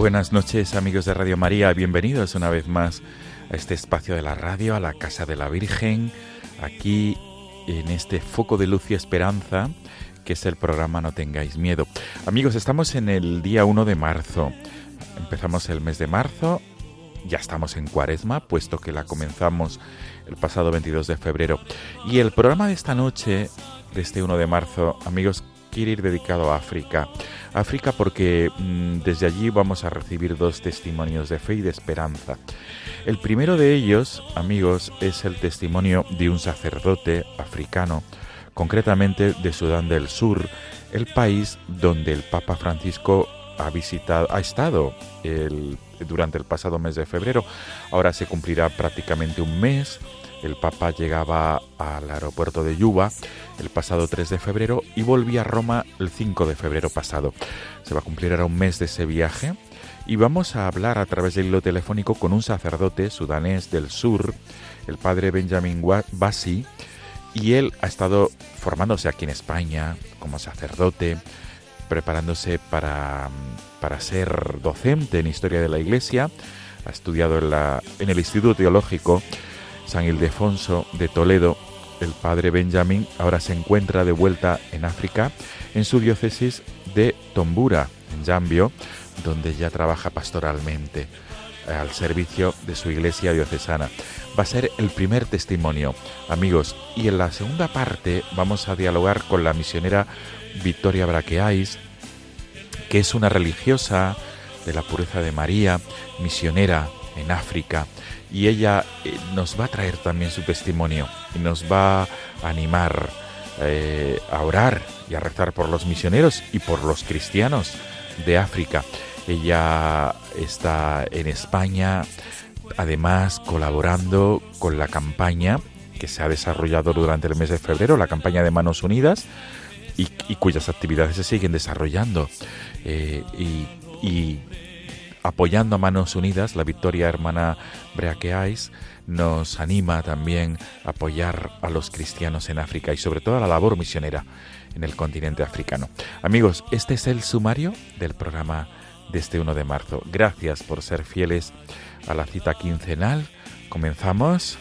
Buenas noches amigos de Radio María, bienvenidos una vez más a este espacio de la radio, a la Casa de la Virgen, aquí en este foco de luz y esperanza que es el programa No tengáis miedo. Amigos, estamos en el día 1 de marzo, empezamos el mes de marzo, ya estamos en cuaresma, puesto que la comenzamos el pasado 22 de febrero. Y el programa de esta noche, de este 1 de marzo, amigos, ir dedicado a África. África porque mm, desde allí vamos a recibir dos testimonios de fe y de esperanza. El primero de ellos, amigos, es el testimonio de un sacerdote africano, concretamente de Sudán del Sur, el país donde el Papa Francisco ha visitado, ha estado durante el pasado mes de febrero. Ahora se cumplirá prácticamente un mes. El Papa llegaba al aeropuerto de Yuba el pasado 3 de febrero y volvía a Roma el 5 de febrero pasado. Se va a cumplir ahora un mes de ese viaje y vamos a hablar a través del hilo telefónico con un sacerdote sudanés del sur, el padre Benjamin Bassi, y él ha estado formándose aquí en España como sacerdote, preparándose para, para ser docente en historia de la Iglesia, ha estudiado en, la, en el Instituto Teológico San Ildefonso de Toledo. El padre Benjamin ahora se encuentra de vuelta en África, en su diócesis de Tombura, en Yambio, donde ya trabaja pastoralmente eh, al servicio de su iglesia diocesana. Va a ser el primer testimonio, amigos. Y en la segunda parte vamos a dialogar con la misionera Victoria Braqueais, que es una religiosa de la pureza de María, misionera en África, y ella eh, nos va a traer también su testimonio y nos va a animar eh, a orar y a rezar por los misioneros y por los cristianos de África. Ella está en España, además colaborando con la campaña que se ha desarrollado durante el mes de febrero, la campaña de Manos Unidas, y, cuyas actividades se siguen desarrollando. Eh, apoyando a Manos Unidas, la Victoria Hermana Breaqueais nos anima también a apoyar a los cristianos en África y sobre todo a la labor misionera en el continente africano. Amigos, este es el sumario del programa de este 1 de marzo. Gracias por ser fieles a la cita quincenal. Comenzamos.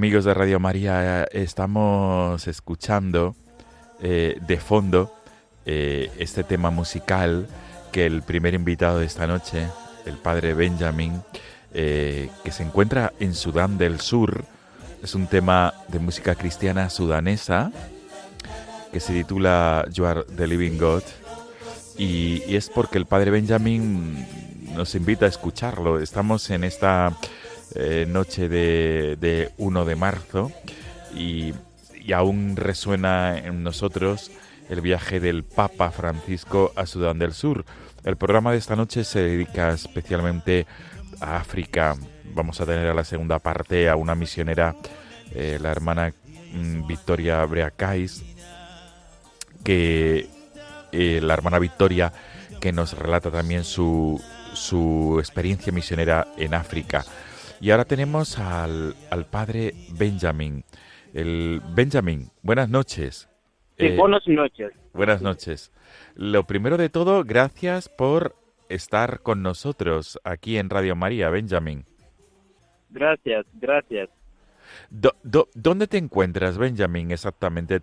Amigos de Radio María, estamos escuchando eh, de fondo eh, este tema musical que el primer invitado de esta noche, el padre Benjamin, eh, que se encuentra en Sudán del Sur, es un tema de música cristiana sudanesa que se titula You Are the Living God y, y es porque el padre Benjamin nos invita a escucharlo. Estamos en esta eh, noche de, de 1 de marzo y, aún resuena en nosotros el viaje del Papa Francisco a Sudán del Sur. El programa de esta noche se dedica especialmente a África. Vamos a tener a la segunda parte a una misionera, eh, la hermana mm, Victoria Breacais, que eh, la hermana Victoria que nos relata también su, su experiencia misionera en África. Y ahora tenemos al, al padre Benjamin. El Benjamin, buenas noches. Sí, Eh, buenas noches. Buenas noches. Lo primero de todo, gracias por estar con nosotros aquí en Radio María, Benjamin. Gracias, gracias. Do- do- ¿Dónde te encuentras, Benjamin, exactamente?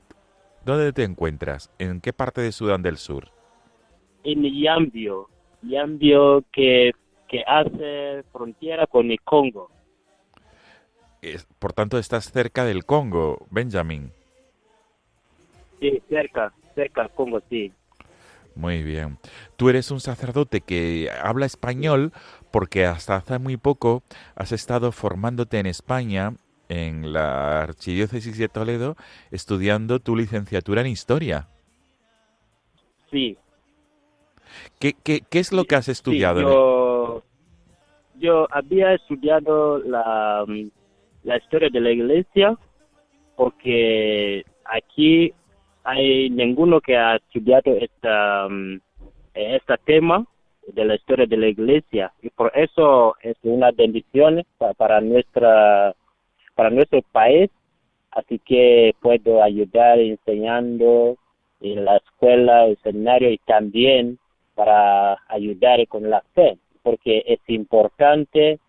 ¿Dónde te encuentras? ¿En qué parte de Sudán del Sur? En Yambio, Yambio que, que hace frontera con el Congo. Es- por tanto, estás cerca del Congo, Benjamin. Sí, cerca, cerca del Congo, sí. Muy bien. Tú eres un sacerdote que habla español porque hasta hace muy poco has estado formándote en España, en la Archidiócesis de Toledo, estudiando tu licenciatura en Historia. Sí. ¿Qué, qué, qué es lo que has sí, estudiado? yo, yo había estudiado la, mm, la historia de la iglesia porque aquí hay ninguno que ha estudiado esta, mm, este tema de la historia de la iglesia. Y por eso es una bendición pa- para nuestra para nuestro país. Así que puedo ayudar enseñando en la escuela el seminario y también para ayudar con la fe porque es importante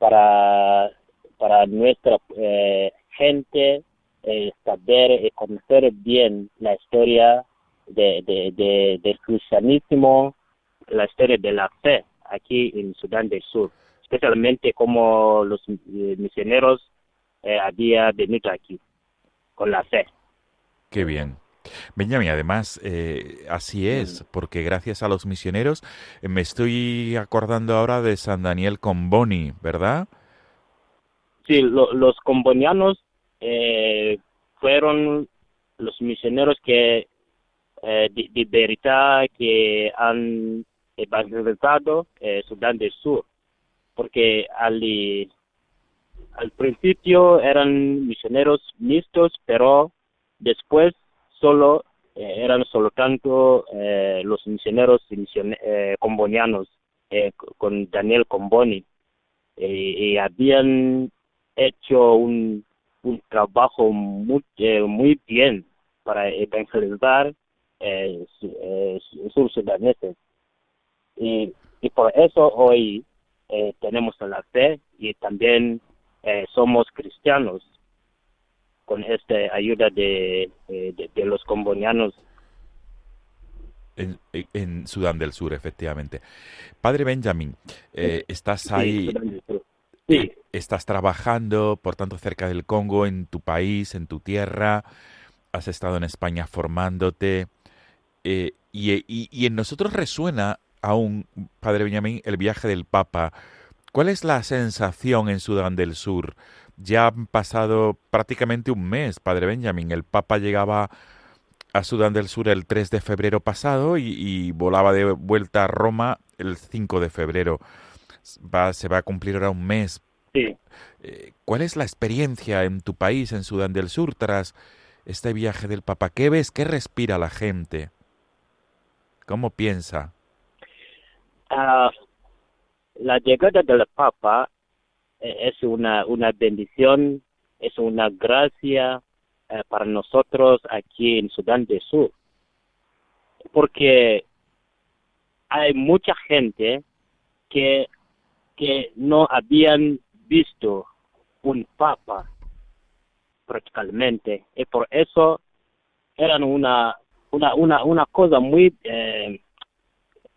para para nuestra eh, gente eh, saber y conocer bien la historia de, de, de- del cristianismo, la historia de la fe aquí en Sudán del Sur, especialmente como los misioneros eh, habían venido aquí con la fe. Qué bien. Benjamín, además, eh, así es, porque gracias a los misioneros, eh, me estoy acordando ahora de San Daniel Comboni, ¿verdad? Sí, lo- los combonianos eh, fueron los misioneros que eh, de, de verdad que han evangelizado eh, Sudán del Sur, porque al, al principio eran misioneros mixtos, pero después solo eh, eran solo tanto eh, los misioneros eh, combonianos eh, con Daniel Comboni y habían hecho un, un trabajo muy, muy bien para evangelizar eh, su- su- sus sudaneses. Y, por eso hoy tenemos la fe y también somos cristianos con esta ayuda de, de, de los combonianos. En, en Sudán del Sur, efectivamente. Padre Benjamín, eh, estás ahí. Sí, estás trabajando, por tanto, cerca del Congo, en tu país, en tu tierra, has estado en España formándote, eh, y, y- y en nosotros resuena aún, Padre Benjamín, el viaje del Papa. ¿Cuál es la sensación en Sudán del Sur? Ya han pasado prácticamente un mes, Padre Benjamín. El Papa llegaba a Sudán del Sur el 3 de febrero pasado y, y volaba de vuelta a Roma el 5 de febrero. Va- se va a cumplir ahora un mes. sí. Eh, ¿Cuál es la experiencia en tu país, en Sudán del Sur, tras este viaje del Papa? ¿Qué ves? ¿Qué respira la gente? ¿Cómo piensa? Ah, la llegada del Papa es una, una bendición, es una gracia eh, para nosotros aquí en Sudán del Sur, porque hay mucha gente que, que no habían visto un Papa prácticamente, y por eso eran una, una, una, una cosa muy... Eh,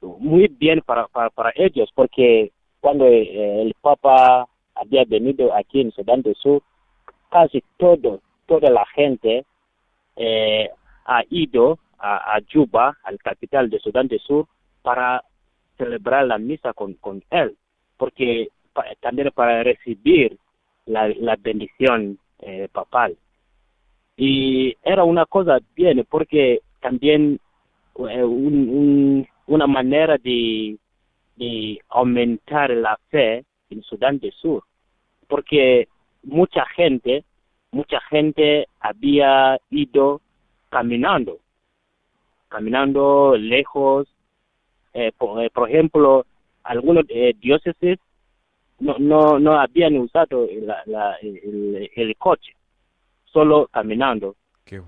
muy bien para, para, para ellos, porque cuando eh, el Papa había venido aquí en Sudán del Sur, casi todo, toda la gente eh, ha ido a, a Juba, al capital de Sudán del Sur, para celebrar la misa con, con él, porque también para recibir la, la bendición eh, papal. Y era una cosa bien, porque también eh, un, una manera de, de aumentar la fe en Sudán del Sur, porque mucha gente, mucha gente había ido caminando, caminando lejos. Eh, por, por, ejemplo, algunos diócesis no, no, no habían usado la, el, el, coche, solo caminando,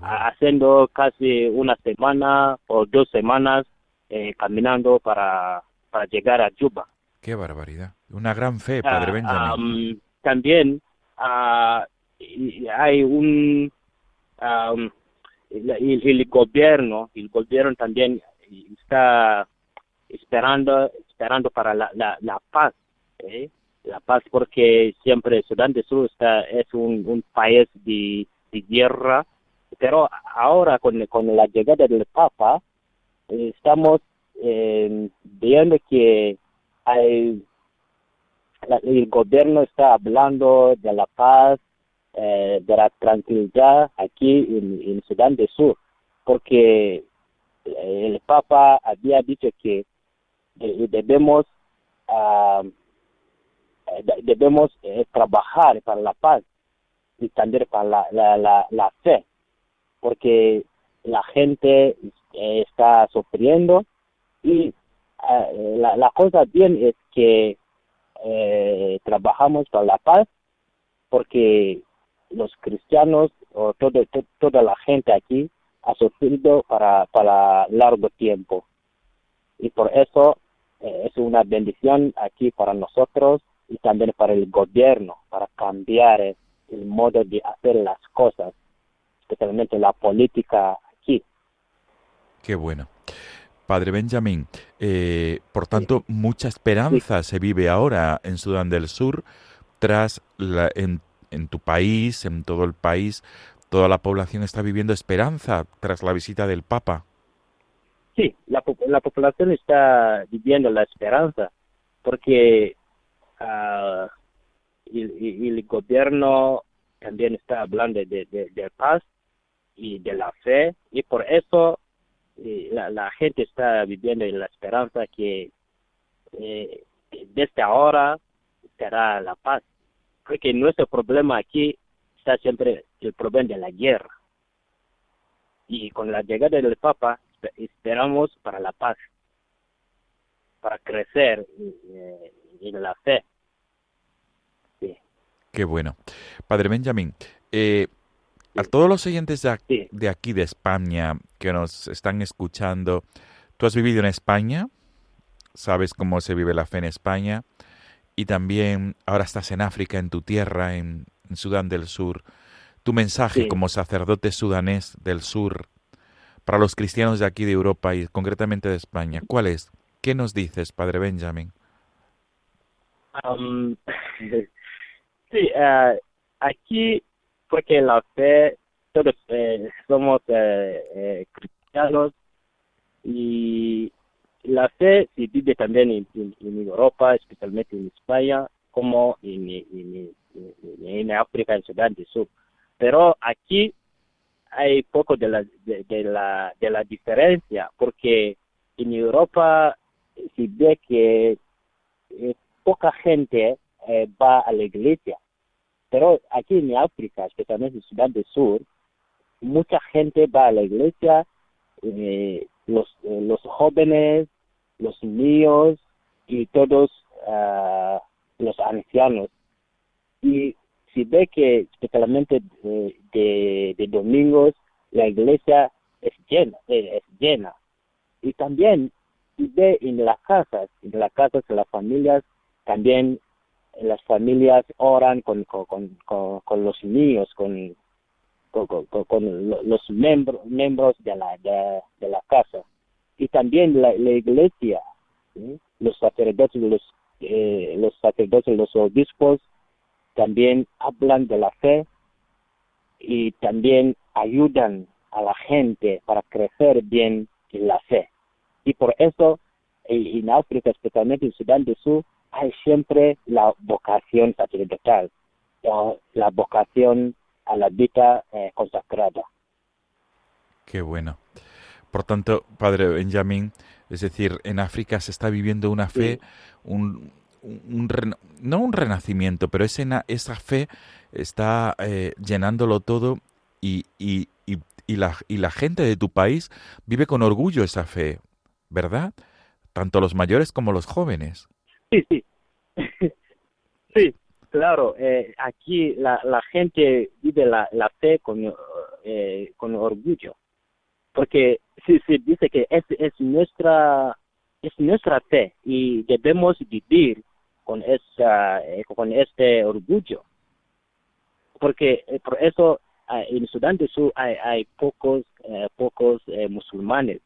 haciendo casi una semana o dos semanas eh, caminando para, para llegar a Juba. Qué barbaridad. Una gran fe, Padre ah, Benjamin. También uh, hay un... el, el, gobierno, el gobierno también está esperando, esperando para la, la, paz. ¿eh? la paz porque siempre Sudán del Sur está, es un, un país de, de, guerra, pero ahora con, con la llegada del Papa estamos eh, viendo que hay, el gobierno está hablando de la paz, eh, de la tranquilidad aquí en, Sudán del Sur, porque el Papa había dicho que debemos uh, debemos eh, trabajar para la paz y también para la, la, la, fe, porque la gente eh, está sufriendo y la, la cosa bien es que trabajamos para la paz porque los cristianos o todo, toda la gente aquí ha sufrido para, para largo tiempo. Y por eso es una bendición aquí para nosotros y también para el gobierno, para cambiar el modo de hacer las cosas, especialmente la política aquí. Qué bueno. Padre Benjamín, eh, por tanto, mucha esperanza se vive ahora en Sudán del Sur, tras la, en, en tu país, en todo el país, toda la población está viviendo esperanza tras la visita del Papa. Sí, la, la población está viviendo la esperanza, porque uh, y, el gobierno también está hablando de, de, paz y de la fe y por eso la, la, gente está viviendo en la esperanza que eh, desde ahora será la paz. Porque nuestro problema aquí está siempre el problema de la guerra. Y con la llegada del Papa esperamos para la paz, para crecer eh, en la fe. Sí. Qué bueno. Padre Benjamín, eh, a todos los oyentes de aquí, de aquí, de España, que nos están escuchando, ¿tú has vivido en España? ¿Sabes cómo se vive la fe en España? Y también ahora estás en África, en tu tierra, en, Sudán del Sur. Tu mensaje como sacerdote sudanés del sur para los cristianos de aquí de Europa y concretamente de España, ¿cuál es? ¿Qué nos dices, Padre Benjamin? Um, sí, uh, aquí fue que la fe, todos eh, somos eh, eh, cristianos y la fe se vive también en, Europa, especialmente en España, como en, en, en, África, en Sudán del Sur. Pero aquí hay poco de la, de, la, de la diferencia, porque en Europa se ve que poca gente eh, va a la iglesia. Pero aquí en África, especialmente en Sudán del Sur, mucha gente va a la iglesia, eh, los, eh, los jóvenes, los niños y todos ah, los ancianos. Y si ve que especialmente de, domingos la iglesia es llena, es llena. Y también si ve en las casas, en las casas de las familias también las familias oran con, con, con, los niños, con, con, los miembros, miembros de la, de, la casa. Y también la, iglesia, los sacerdotes, los, eh, los sacerdotes, los obispos, también hablan de la fe y también ayudan a la gente para crecer bien en la fe. Y por eso en África, especialmente en Sudán del Sur, hay siempre la vocación sacerdotal, la, la vocación a la vida eh, consagrada. Qué bueno. Por tanto, Padre Benjamín, es decir, en África se está viviendo una fe, un, un, no un renacimiento, pero esa, esa fe está eh, llenándolo todo y, y, y, y, la, y la gente de tu país vive con orgullo esa fe, ¿verdad? Tanto los mayores como los jóvenes. Sí, sí. sí, claro. Eh, aquí la, la gente vive la, la fe con, eh, con orgullo. Porque sí, sí, dice que es, es nuestra es nuestra fe y debemos vivir con esa eh, con este orgullo porque eh, por eso eh, en Sudán del Sur hay, pocos pocos musulmanes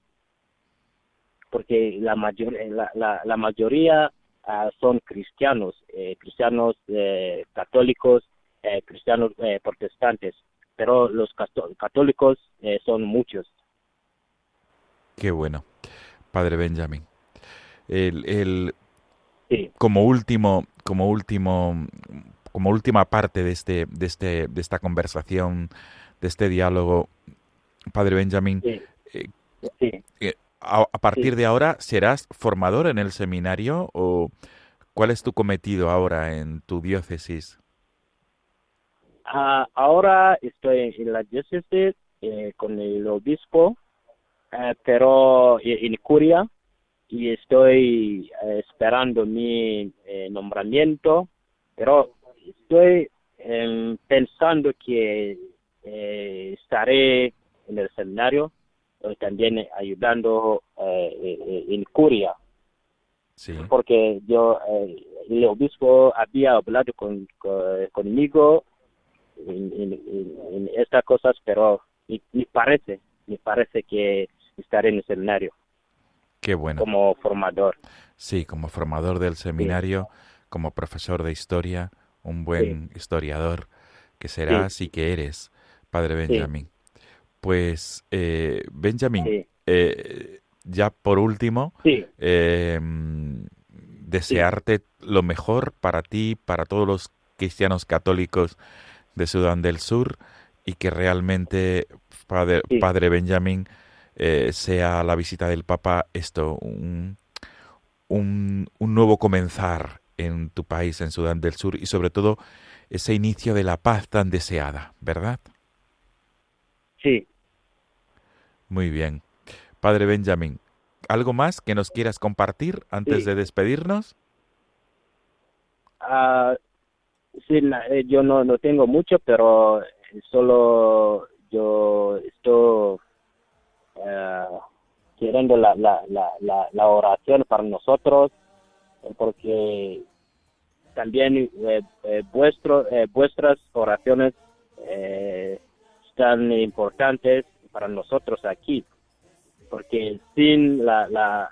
porque la mayor la, la mayoría ah, son cristianos cristianos católicos cristianos protestantes pero los católicos son muchos. Qué bueno padre Benjamín el, el como último, como último, como última parte de este, de este, de esta conversación, de este diálogo, Padre Benjamín, eh, eh, a, partir de ahora serás formador en el seminario o cuál es tu cometido ahora en tu diócesis? Ah, ahora estoy en la diócesis eh, con el obispo, pero en Curia y estoy eh, esperando mi eh, nombramiento, pero estoy em, pensando que eh, estaré en el seminario también ayudando en Curia. Porque yo, el obispo había hablado con, conmigo en, estas cosas, pero me parece, me parece que estaré en el seminario. Qué bueno. Como formador. Sí, como formador del seminario, como profesor de historia, un buen historiador que serás y que eres, Padre Benjamín. Pues, eh, Benjamín, eh, ya por último, eh, desearte lo mejor para ti, para todos los cristianos católicos de Sudán del Sur y que realmente, Padre, Padre Benjamín, eh, sea la visita del Papa esto, un, un, nuevo comenzar en tu país, en Sudán del Sur, y sobre todo ese inicio de la paz tan deseada, ¿verdad? Sí. Muy bien. Padre Benjamín, ¿algo más que nos quieras compartir antes de despedirnos? Uh, sí, eh, yo no, no tengo mucho, pero solo yo estoy eh, queriendo la, la, la, la, oración para nosotros, eh, porque también eh, eh, vuestro, vuestras oraciones están importantes para nosotros aquí, porque sin la, la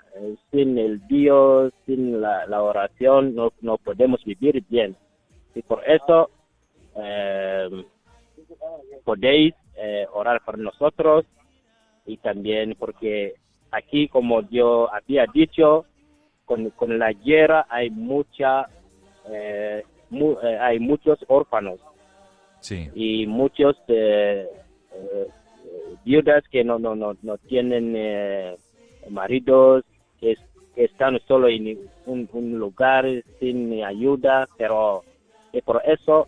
sin el Dios, sin la, oración, no, no podemos vivir bien. Y por eso podéis orar por nosotros y también porque aquí, como yo había dicho, con, con la guerra hay mucha eh, eh, hay muchos órfanos sí. y muchos eh, viudas que no no no, no tienen maridos que, están solo en un, lugar sin ayuda pero por eso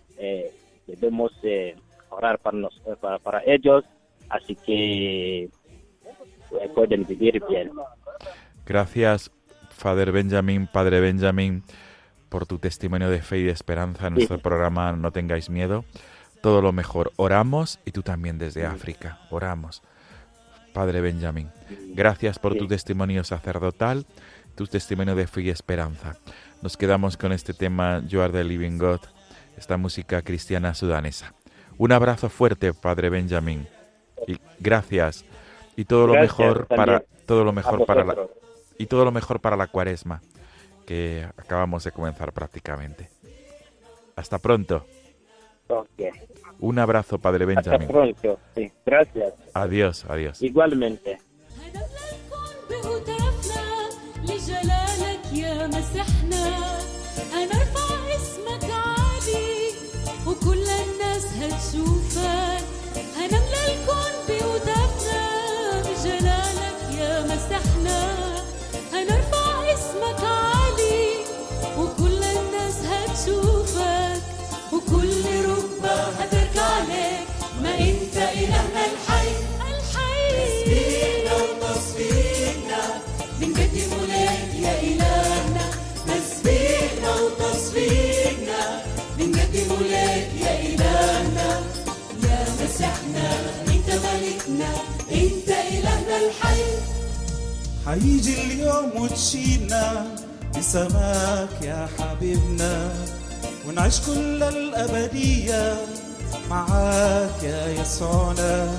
debemos orar para, nos, para, para ellos así que pueden vivir bien. Gracias, Father Benjamin, Padre Benjamin, por tu testimonio de fe y de esperanza en nuestro programa No tengáis miedo. Todo lo mejor. Oramos y tú también desde África. Oramos. Padre Benjamin, gracias por tu testimonio sacerdotal, tu testimonio de fe y esperanza. Nos quedamos con este tema You are the living God, esta música cristiana sudanesa. Un abrazo fuerte, Padre Benjamin. Y gracias y todo lo mejor para todo lo mejor para la y todo lo mejor para la Cuaresma que acabamos de comenzar prácticamente. Hasta pronto. Un abrazo, Padre Benjamin. Hasta pronto. Sí. Gracias. Adiós, adiós. Igualmente. هيجي اليوم وتشيلنا بسماك يا حبيبنا ونعيش كل الأبدية معاك يا يسوعنا.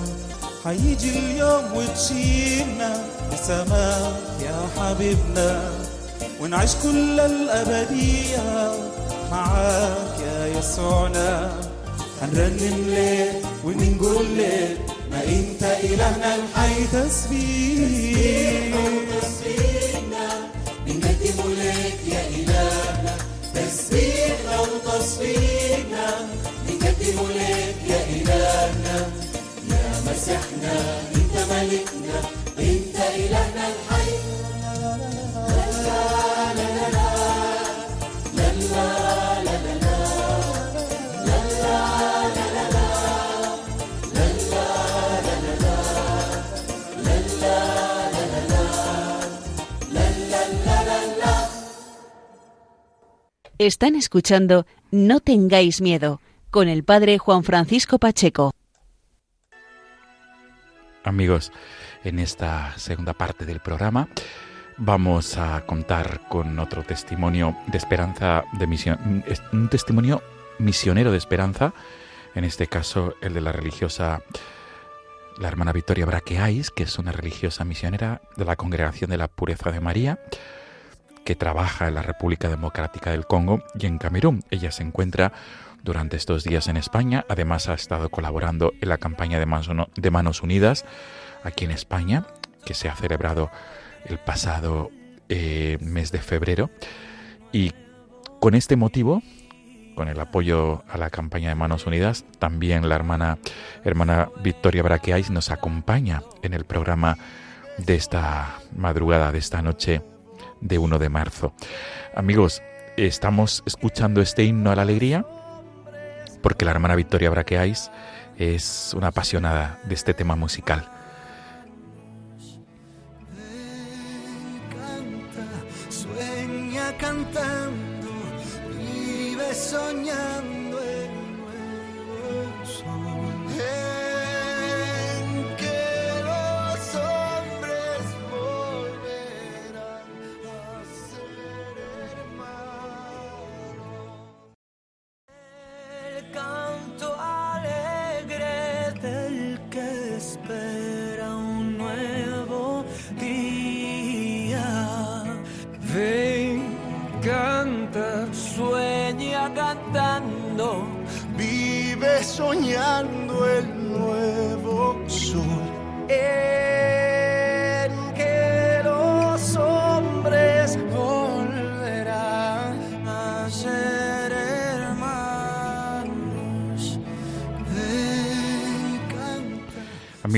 هيجي اليوم وتشيلنا بسماك يا حبيبنا ونعيش كل الأبدية معاك يا يسوعنا. هنرنم ليك ونقول ليك ما إنت إلهنا الحي تسبيح. بنقدم لك يا إلهنا تسبيحنا وتصفيقنا. بنقدم لك يا إلهنا يا مسحنا أنت ملكنا. Están escuchando No tengáis miedo con el padre Juan Francisco Pacheco. Amigos, en esta segunda parte del programa vamos a contar con otro testimonio de esperanza, de misión, un testimonio misionero de esperanza, en este caso el de la religiosa, la hermana Victoria Braqueais, que es una religiosa misionera de la Congregación de la Pureza de María, que trabaja en la República Democrática del Congo y en Camerún. Ella se encuentra durante estos días en España. Además ha estado colaborando en la campaña de Manos, Unidas aquí en España, que se ha celebrado el pasado eh, mes de febrero. Y con este motivo, con el apoyo a la campaña de Manos Unidas, también la hermana, hermana Victoria Braqueais nos acompaña en el programa de esta madrugada, de esta noche de 1 de marzo. Amigos, estamos escuchando este himno a la alegría porque la hermana Victoria Braqueais es una apasionada de este tema musical.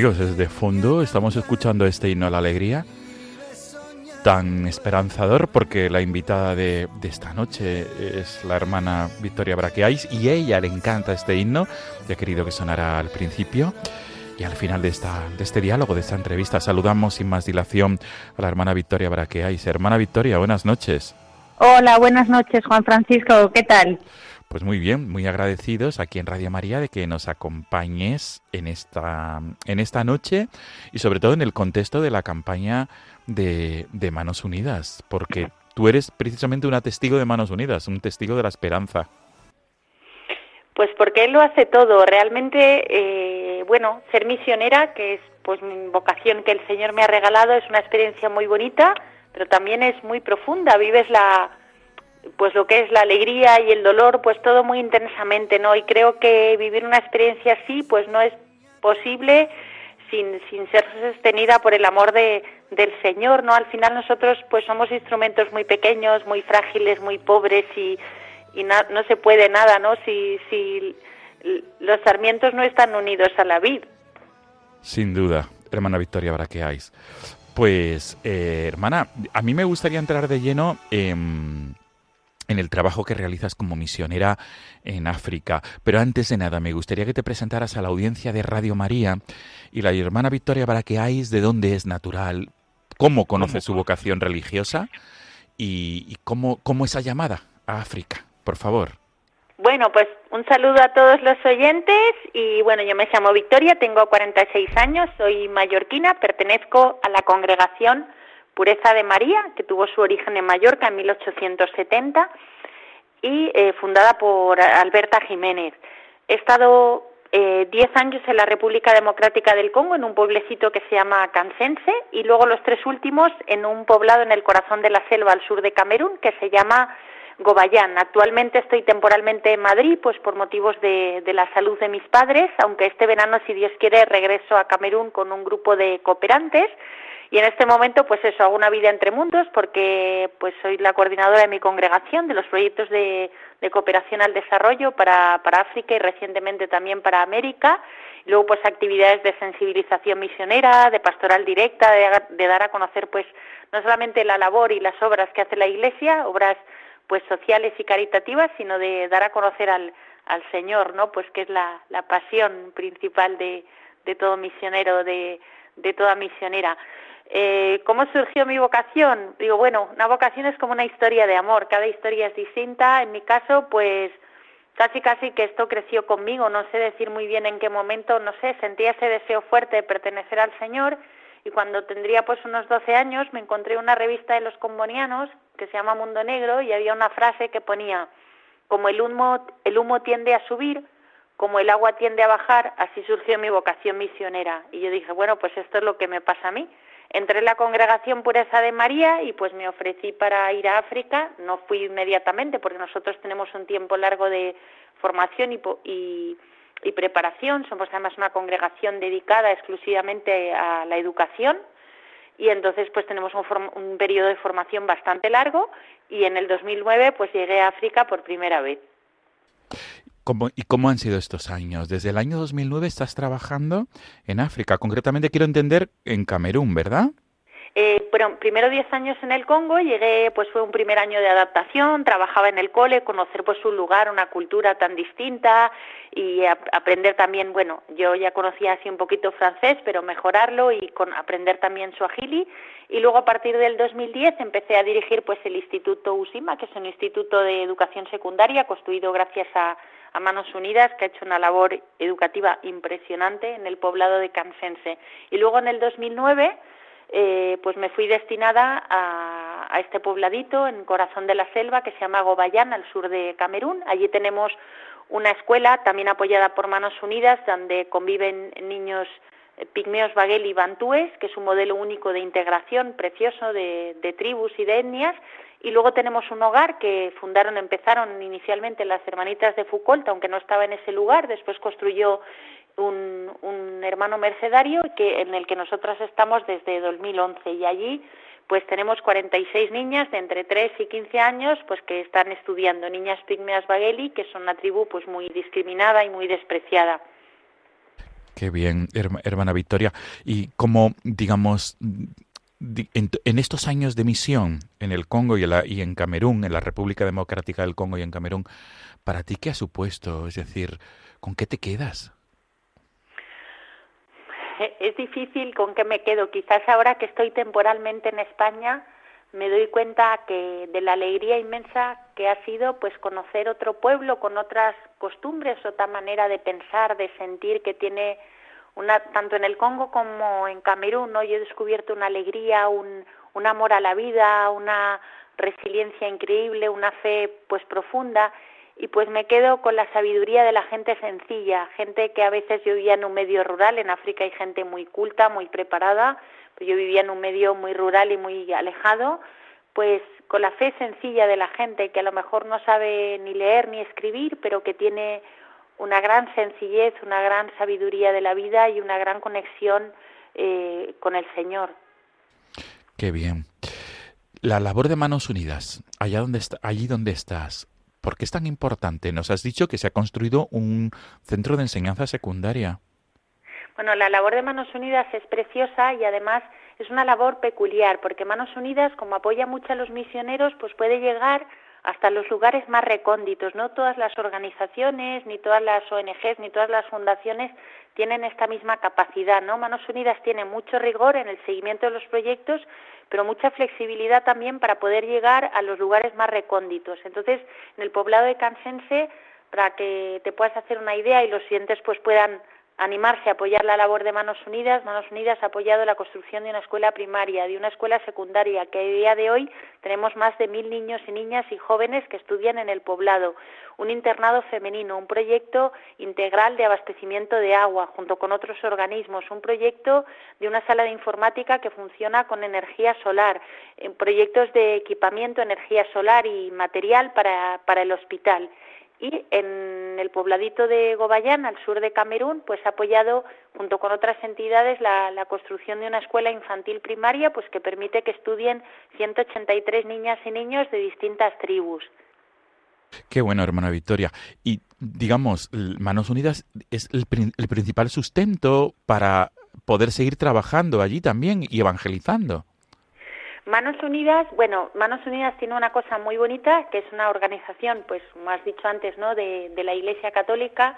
Amigos, desde fondo estamos escuchando este himno a la alegría tan esperanzador porque la invitada de, de esta noche es la hermana Victoria Braqueais y ella le encanta este himno y ha querido que sonara al principio y al final de, esta, de este diálogo, de esta entrevista. Saludamos sin más dilación a la hermana Victoria Braqueais. Hermana Victoria, buenas noches. Hola, buenas noches, Juan Francisco. ¿Qué tal? Pues muy bien, muy agradecidos aquí en Radio María de que nos acompañes en esta, en esta noche y sobre todo en el contexto de la campaña de, de Manos Unidas, porque tú eres precisamente una testigo de Manos Unidas, un testigo de la esperanza. Pues porque él lo hace todo. Realmente, eh, bueno, ser misionera, que es pues mi vocación que el Señor me ha regalado, es una experiencia muy bonita, pero también es muy profunda. Vives la, pues lo que es la alegría y el dolor, pues todo muy intensamente, ¿no? Y creo que vivir una experiencia así, pues no es posible sin, sin ser sostenida por el amor de, del Señor, ¿no? Al final nosotros pues somos instrumentos muy pequeños, muy frágiles, muy pobres y, y no se puede nada, ¿no? Si, si los sarmientos no están unidos a la vid. Sin duda, hermana Victoria Braqueáis. Pues, eh, hermana, a mí me gustaría entrar de lleno en, en el trabajo que realizas como misionera en África. Pero antes de nada, me gustaría que te presentaras a la audiencia de Radio María y la hermana Victoria Braqueáis de dónde es natural, cómo conoce su vocación religiosa y, y cómo, cómo esa llamada a África, por favor. Bueno, pues un saludo a todos los oyentes y bueno, yo me llamo Victoria, tengo 46 años, soy mallorquina, pertenezco a la congregación Pureza de María, que tuvo su origen en Mallorca en 1870 y eh, fundada por Alberta Jiménez. He estado eh, 10 años en la República Democrática del Congo, en un pueblecito que se llama Cansense, y luego los tres últimos en un poblado en el corazón de la selva al sur de Camerún, que se llama Gobayán. Actualmente estoy temporalmente en Madrid, pues por motivos de, de, la salud de mis padres, aunque este verano, si Dios quiere, regreso a Camerún con un grupo de cooperantes. Y en este momento, pues eso, hago una vida entre mundos porque pues soy la coordinadora de mi congregación de los proyectos de, cooperación al desarrollo para, para África y recientemente también para América. Luego, pues actividades de sensibilización misionera, de pastoral directa, de, dar a conocer, pues no solamente la labor y las obras que hace la Iglesia, obras pues sociales y caritativas, sino de dar a conocer al, al Señor, ¿no? Pues que es la, pasión principal de, de todo misionero, de toda misionera. Eh, ¿Cómo surgió mi vocación? Digo, bueno, una vocación es como una historia de amor, cada historia es distinta. En mi caso, pues casi casi que esto creció conmigo, no sé decir muy bien en qué momento, no sé, sentía ese deseo fuerte de pertenecer al Señor y cuando tendría pues unos 12 años me encontré una revista de los combonianos que se llama Mundo Negro y había una frase que ponía como el humo, el humo tiende a subir, como el agua tiende a bajar, así surgió mi vocación misionera. Y yo dije, bueno, pues esto es lo que me pasa a mí. Entré en la congregación Pureza de María y pues me ofrecí para ir a África. No fui inmediatamente porque nosotros tenemos un tiempo largo de formación y, y, preparación. Somos además una congregación dedicada exclusivamente a la educación y entonces pues tenemos un, un periodo de formación bastante largo y en el 2009 pues llegué a África por primera vez. ¿Cómo, ¿Y cómo han sido estos años? Desde el año 2009 estás trabajando en África, concretamente quiero entender en Camerún, ¿verdad? Eh, bueno, primero 10 años en el Congo, llegué, pues fue un primer año de adaptación, trabajaba en el cole, conocer pues un lugar, una cultura tan distinta y aprender también, bueno, yo ya conocía así un poquito francés, pero mejorarlo y con, aprender también suajili y luego a partir del 2010 empecé a dirigir pues el Instituto USIMA, que es un instituto de educación secundaria construido gracias a, a Manos Unidas, que ha hecho una labor educativa impresionante en el poblado de Cansense. Y luego en el 2009 eh, pues me fui destinada a, a, este pobladito en corazón de la selva que se llama Gobayán, al sur de Camerún. Allí tenemos una escuela también apoyada por Manos Unidas, donde conviven niños pigmeos, baguel y bantúes, que es un modelo único de integración precioso de, de tribus y de etnias. Y luego tenemos un hogar que fundaron, empezaron inicialmente las hermanitas de Foucault, aunque no estaba en ese lugar, después construyó un, un hermano mercedario que, en el que nosotras estamos desde 2011 y allí pues tenemos 46 niñas de entre 3 y 15 años pues que están estudiando, niñas pigmeas bagueli, que son una tribu pues muy discriminada y muy despreciada. Qué bien, hermana Victoria. Y como, digamos, en, estos años de misión en el Congo y en, la, y en Camerún, en la República Democrática del Congo y en Camerún, ¿para ti qué ha supuesto? Es decir, ¿con qué te quedas? es difícil con qué me quedo. Quizás ahora que estoy temporalmente en España me doy cuenta que de la alegría inmensa que ha sido pues conocer otro pueblo con otras costumbres, otra manera de pensar, de sentir que tiene una tanto en el Congo como en Camerún, ¿no? Yo he descubierto una alegría, un, un amor a la vida, una resiliencia increíble, una fe pues profunda y pues me quedo con la sabiduría de la gente sencilla, gente que a veces yo vivía en un medio rural, en África hay gente muy culta, muy preparada, pues yo vivía en un medio muy rural y muy alejado, pues con la fe sencilla de la gente que a lo mejor no sabe ni leer ni escribir, pero que tiene una gran sencillez, una gran sabiduría de la vida y una gran conexión eh, con el Señor. Qué bien. La labor de Manos Unidas, allá donde está, allí donde estás, ¿por qué es tan importante? Nos has dicho que se ha construido un centro de enseñanza secundaria. Bueno, la labor de Manos Unidas es preciosa y además es una labor peculiar, porque Manos Unidas, como apoya mucho a los misioneros, pues puede llegar hasta los lugares más recónditos. No todas las organizaciones, ni todas las ONGs, ni todas las fundaciones tienen esta misma capacidad, ¿no? Manos Unidas tiene mucho rigor en el seguimiento de los proyectos, pero mucha flexibilidad también para poder llegar a los lugares más recónditos. Entonces, en el poblado de Cansense, para que te puedas hacer una idea y los siguientes pues puedan animarse a apoyar la labor de Manos Unidas. Manos Unidas ha apoyado la construcción de una escuela primaria, de una escuela secundaria, que a día de hoy tenemos más de mil niños y niñas y jóvenes que estudian en el poblado, un internado femenino, un proyecto integral de abastecimiento de agua junto con otros organismos, un proyecto de una sala de informática que funciona con energía solar, proyectos de equipamiento, energía solar y material para, para el hospital y en el pobladito de Gobayán, al sur de Camerún, pues ha apoyado junto con otras entidades la, construcción de una escuela infantil primaria pues que permite que estudien 183 niñas y niños de distintas tribus. Qué bueno, hermana Victoria. Y digamos, Manos Unidas es el, el principal sustento para poder seguir trabajando allí también y evangelizando. Manos Unidas, bueno, Manos Unidas tiene una cosa muy bonita, que es una organización, pues, como has dicho antes, ¿no?, de, de la Iglesia Católica,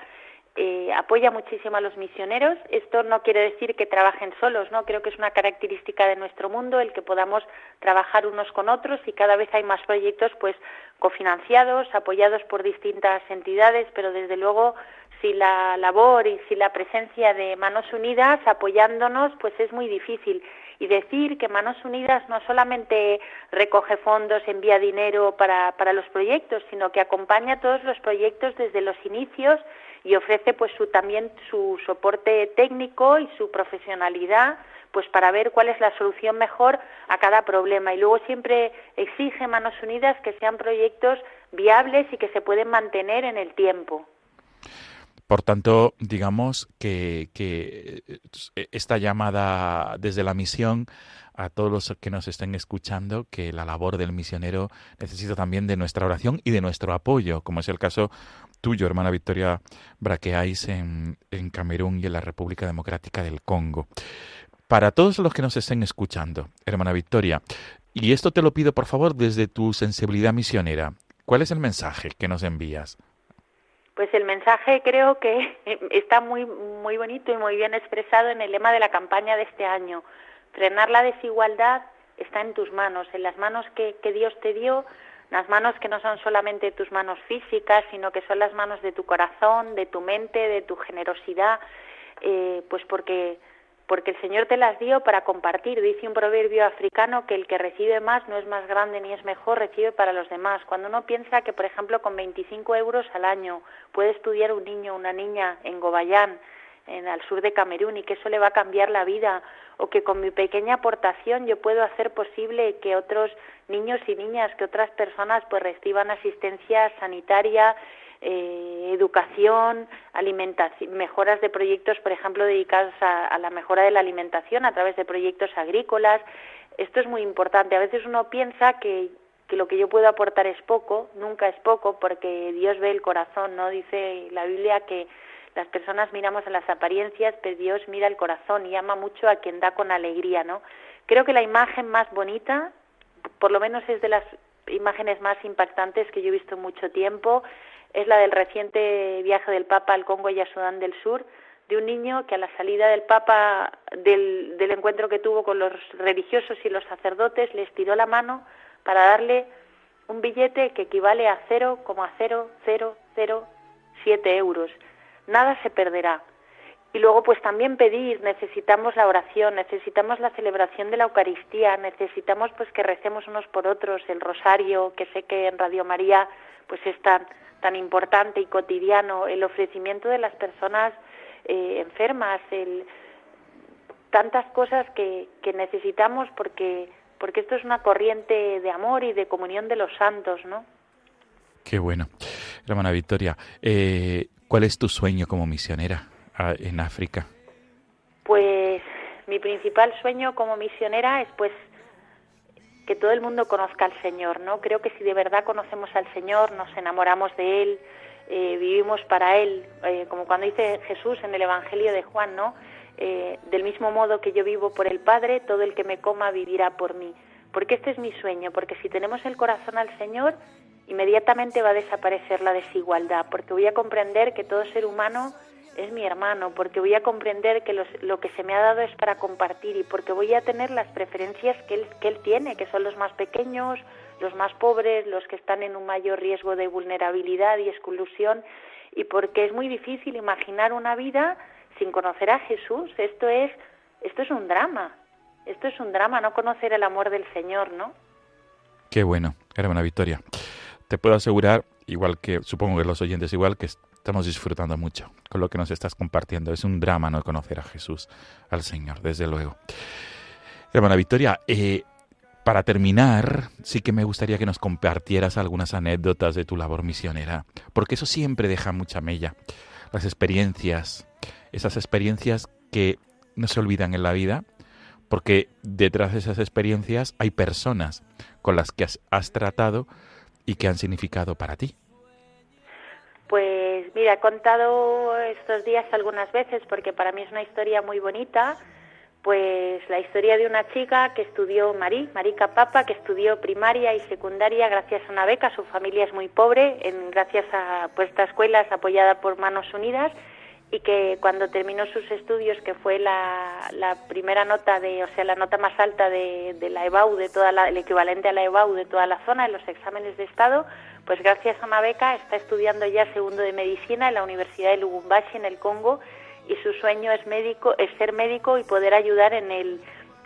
eh, apoya muchísimo a los misioneros. Esto no quiere decir que trabajen solos, ¿no? Creo que es una característica de nuestro mundo el que podamos trabajar unos con otros y cada vez hay más proyectos, pues, cofinanciados, apoyados por distintas entidades, pero desde luego si la labor y si la presencia de Manos Unidas apoyándonos, pues es muy difícil y decir que Manos Unidas no solamente recoge fondos, envía dinero para, para los proyectos, sino que acompaña todos los proyectos desde los inicios y ofrece pues su, también su soporte técnico y su profesionalidad pues para ver cuál es la solución mejor a cada problema y luego siempre exige Manos Unidas que sean proyectos viables y que se pueden mantener en el tiempo. Por tanto, digamos que, eh, esta llamada desde la misión a todos los que nos estén escuchando, que la labor del misionero necesita también de nuestra oración y de nuestro apoyo, como es el caso tuyo, hermana Victoria Braqueáis, en, en Camerún y en la República Democrática del Congo. Para todos los que nos estén escuchando, hermana Victoria, y esto te lo pido por favor desde tu sensibilidad misionera, ¿cuál es el mensaje que nos envías? Pues el mensaje creo que está muy, muy bonito y muy bien expresado en el lema de la campaña de este año. Frenar la desigualdad está en tus manos, en las manos que, que Dios te dio, las manos que no son solamente tus manos físicas, sino que son las manos de tu corazón, de tu mente, de tu generosidad, eh, pues porque porque el Señor te las dio para compartir. Dice un proverbio africano que el que recibe más no es más grande ni es mejor, recibe para los demás. Cuando uno piensa que, por ejemplo, con 25 euros al año puede estudiar un niño o una niña en Gobayán, en al sur de Camerún, y que eso le va a cambiar la vida, o que con mi pequeña aportación yo puedo hacer posible que otros niños y niñas, que otras personas pues reciban asistencia sanitaria, eh, educación, alimentación, mejoras de proyectos, por ejemplo, dedicados a, la mejora de la alimentación a través de proyectos agrícolas. Esto es muy importante. A veces uno piensa que, que lo que yo puedo aportar es poco, nunca es poco, porque Dios ve el corazón, ¿no? Dice la Biblia que las personas miramos a las apariencias, pero Dios mira el corazón y ama mucho a quien da con alegría, ¿no? Creo que la imagen más bonita, por lo menos es de las imágenes más impactantes que yo he visto en mucho tiempo, es la del reciente viaje del Papa al Congo y a Sudán del Sur, de un niño que a la salida del Papa del, del encuentro que tuvo con los religiosos y los sacerdotes les tiró la mano para darle un billete que equivale a 0,0007 euros. Nada se perderá. Y luego pues también pedir, necesitamos la oración, necesitamos la celebración de la Eucaristía, necesitamos pues que recemos unos por otros, el rosario, que sé que en Radio María pues es tan, tan importante y cotidiano, el ofrecimiento de las personas eh, enfermas, el, tantas cosas que, que necesitamos porque, porque esto es una corriente de amor y de comunión de los santos, ¿no? Qué bueno. Hermana Victoria, eh, ¿Cuál es tu sueño como misionera en África? Pues mi principal sueño como misionera es pues que todo el mundo conozca al Señor, ¿no? Creo que si de verdad conocemos al Señor, nos enamoramos de Él, eh, vivimos para Él, eh, como cuando dice Jesús en el Evangelio de Juan, ¿no? Eh, del mismo modo que yo vivo por el Padre, todo el que me coma vivirá por mí. Porque este es mi sueño, porque si tenemos el corazón al Señor, inmediatamente va a desaparecer la desigualdad, porque voy a comprender que todo ser humano es mi hermano, porque voy a comprender que lo que se me ha dado es para compartir y porque voy a tener las preferencias que él, que él tiene, que son los más pequeños, los más pobres, los que están en un mayor riesgo de vulnerabilidad y exclusión, y porque es muy difícil imaginar una vida sin conocer a Jesús. Esto es, esto es un drama. Esto es un drama, no conocer el amor del Señor, ¿no? Qué bueno, hermana Victoria. Te puedo asegurar, igual que supongo que los oyentes igual, que estamos disfrutando mucho con lo que nos estás compartiendo. Es un drama no conocer a Jesús, al Señor, desde luego. Hermana Victoria, eh, para terminar, sí que me gustaría que nos compartieras algunas anécdotas de tu labor misionera, porque eso siempre deja mucha mella. Las experiencias, esas experiencias que no se olvidan en la vida, porque detrás de esas experiencias hay personas con las que has, tratado y que han significado para ti. Pues mira, he contado estos días algunas veces porque para mí es una historia muy bonita, pues la historia de una chica que estudió Marí, Marica Papa, que estudió primaria y secundaria gracias a una beca, su familia es muy pobre, en, gracias a pues, esta escuela es apoyada por Manos Unidas y que cuando terminó sus estudios, que fue la, primera nota de, o sea, la nota más alta de, la EBAU, de toda la, el equivalente a la EBAU de toda la zona en los exámenes de Estado, pues gracias a una beca está estudiando ya segundo de medicina en la Universidad de Lubumbashi en el Congo y su sueño es médico, es ser médico y poder ayudar en el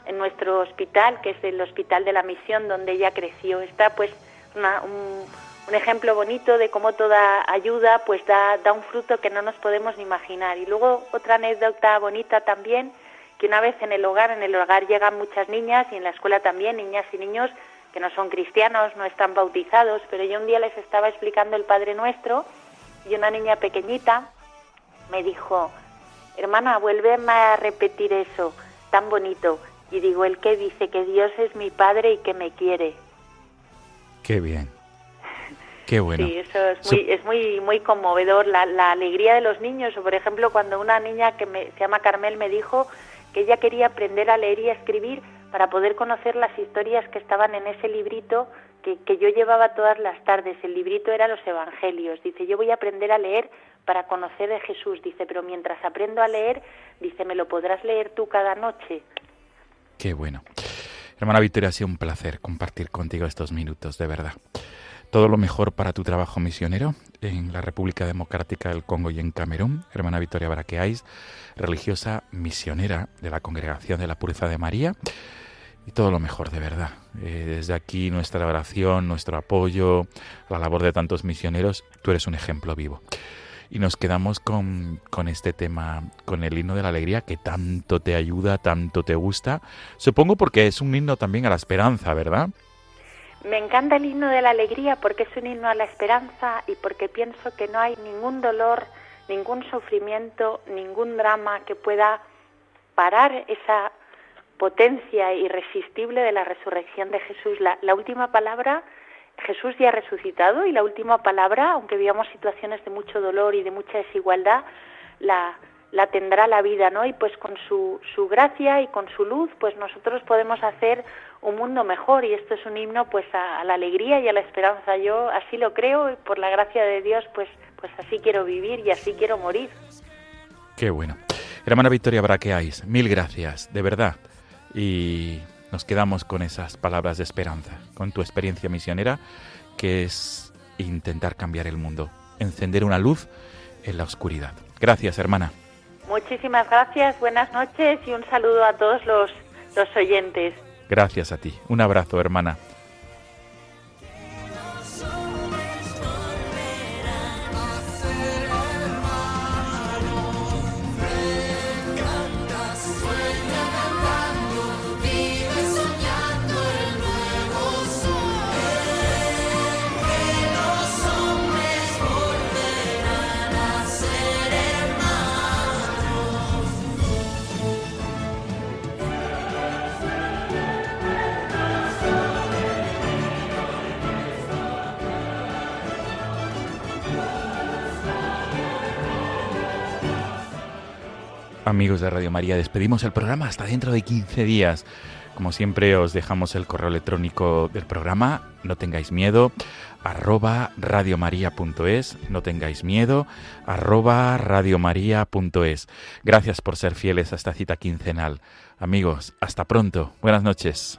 en nuestro hospital, que es el Hospital de la Misión donde ella creció. Está pues una, un, un ejemplo bonito de cómo toda ayuda pues da, da un fruto que no nos podemos ni imaginar. Y luego otra anécdota bonita también, que una vez en el hogar, en el hogar llegan muchas niñas y en la escuela también, niñas y niños que no son cristianos, no están bautizados, pero yo un día les estaba explicando el Padre Nuestro y una niña pequeñita me dijo, hermana, vuélveme a repetir eso, tan bonito. Y digo, el que dice que Dios es mi Padre y que me quiere. Qué bien. Qué bueno. Sí, eso es muy, es muy, muy conmovedor, la, la, alegría de los niños. O, por ejemplo, cuando una niña que me, se llama Carmel me dijo que ella quería aprender a leer y a escribir para poder conocer las historias que estaban en ese librito que, que yo llevaba todas las tardes. El librito era los Evangelios. Dice, yo voy a aprender a leer para conocer a Jesús. Dice, pero mientras aprendo a leer, dice, me lo podrás leer tú cada noche. Qué bueno. Hermana Victoria, ha sido un placer compartir contigo estos minutos, de verdad. Todo lo mejor para tu trabajo misionero en la República Democrática del Congo y en Camerún. Hermana Victoria Baraqueáis, religiosa misionera de la Congregación de la Pureza de María. Y todo lo mejor, de verdad. Eh, desde aquí nuestra oración, nuestro apoyo, la labor de tantos misioneros, tú eres un ejemplo vivo. Y nos quedamos con, con este tema, con el himno de la alegría que tanto te ayuda, tanto te gusta. Supongo porque es un himno también a la esperanza, ¿verdad? Me encanta el himno de la alegría porque es un himno a la esperanza y porque pienso que no hay ningún dolor, ningún sufrimiento, ningún drama que pueda parar esa potencia irresistible de la resurrección de Jesús. La, la última palabra, Jesús ya ha resucitado y la última palabra, aunque vivamos situaciones de mucho dolor y de mucha desigualdad, la, la tendrá la vida, ¿no? Y pues con su, su gracia y con su luz, pues nosotros podemos hacer un mundo mejor y esto es un himno pues a, la alegría y a la esperanza. Yo así lo creo y por la gracia de Dios pues, pues así quiero vivir y así quiero morir. Qué bueno. Hermana Victoria Braqueáis, mil gracias, de verdad. Y nos quedamos con esas palabras de esperanza, con tu experiencia misionera, que es intentar cambiar el mundo, encender una luz en la oscuridad. Gracias, hermana. Muchísimas gracias, buenas noches y un saludo a todos los, los oyentes. Gracias a ti. Un abrazo, hermana. Amigos de Radio María, despedimos el programa hasta dentro de 15 días. Como siempre os dejamos el correo electrónico del programa, no tengáis miedo, arroba radiomaria.es, no tengáis miedo, arroba radiomaria.es. Gracias por ser fieles a esta cita quincenal. Amigos, hasta pronto. Buenas noches.